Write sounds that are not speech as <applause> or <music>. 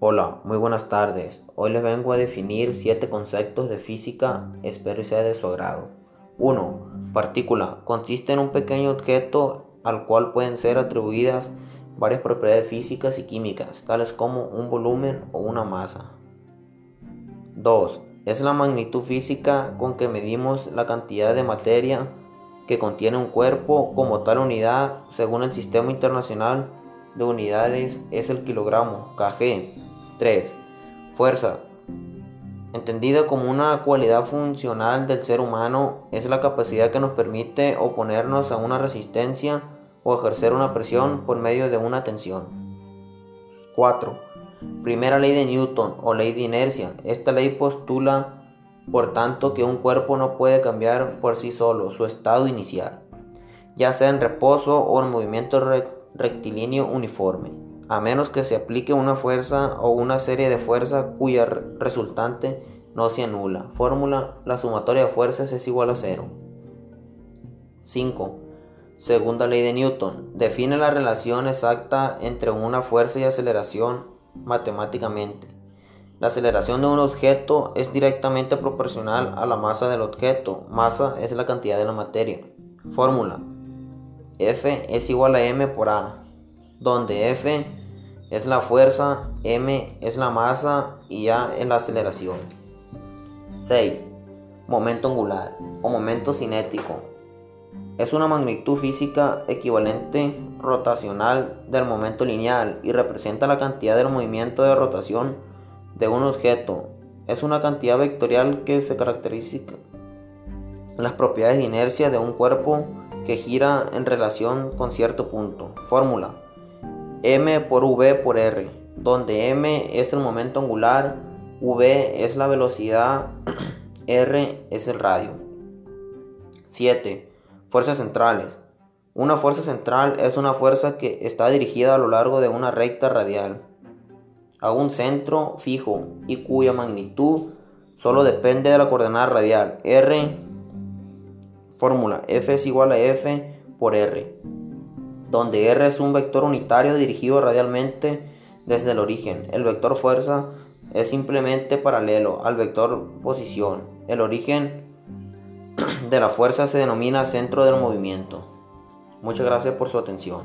Hola, muy buenas tardes. Hoy les vengo a definir siete conceptos de física, espero sea de su agrado. 1. Partícula. Consiste en un pequeño objeto al cual pueden ser atribuidas varias propiedades físicas y químicas, tales como un volumen o una masa. 2. Es la magnitud física con que medimos la cantidad de materia que contiene un cuerpo como tal unidad según el Sistema Internacional de Unidades es el kilogramo, kg. 3. Fuerza. Entendida como una cualidad funcional del ser humano, es la capacidad que nos permite oponernos a una resistencia o ejercer una presión por medio de una tensión. 4. Primera ley de Newton o ley de inercia. Esta ley postula, por tanto, que un cuerpo no puede cambiar por sí solo su estado inicial, ya sea en reposo o en movimiento rectilíneo uniforme a menos que se aplique una fuerza o una serie de fuerzas cuya resultante no sea nula. Fórmula, la sumatoria de fuerzas es igual a cero. 5. Segunda ley de Newton. Define la relación exacta entre una fuerza y aceleración matemáticamente. La aceleración de un objeto es directamente proporcional a la masa del objeto. Masa es la cantidad de la materia. Fórmula. F es igual a m por a, donde F es la fuerza, m es la masa y a es la aceleración. 6. Momento angular o momento cinético. Es una magnitud física equivalente rotacional del momento lineal y representa la cantidad del movimiento de rotación de un objeto. Es una cantidad vectorial que se caracteriza las propiedades de inercia de un cuerpo que gira en relación con cierto punto. Fórmula m por v por r, donde m es el momento angular, v es la velocidad, <clears throat> r es el radio. 7. Fuerzas centrales. Una fuerza central es una fuerza que está dirigida a lo largo de una recta radial a un centro fijo y cuya magnitud solo depende de la coordenada radial. R, fórmula F es igual a F por R donde R es un vector unitario dirigido radialmente desde el origen. El vector fuerza es simplemente paralelo al vector posición. El origen <clears throat> de la fuerza se denomina centro del movimiento. Muchas gracias por su atención.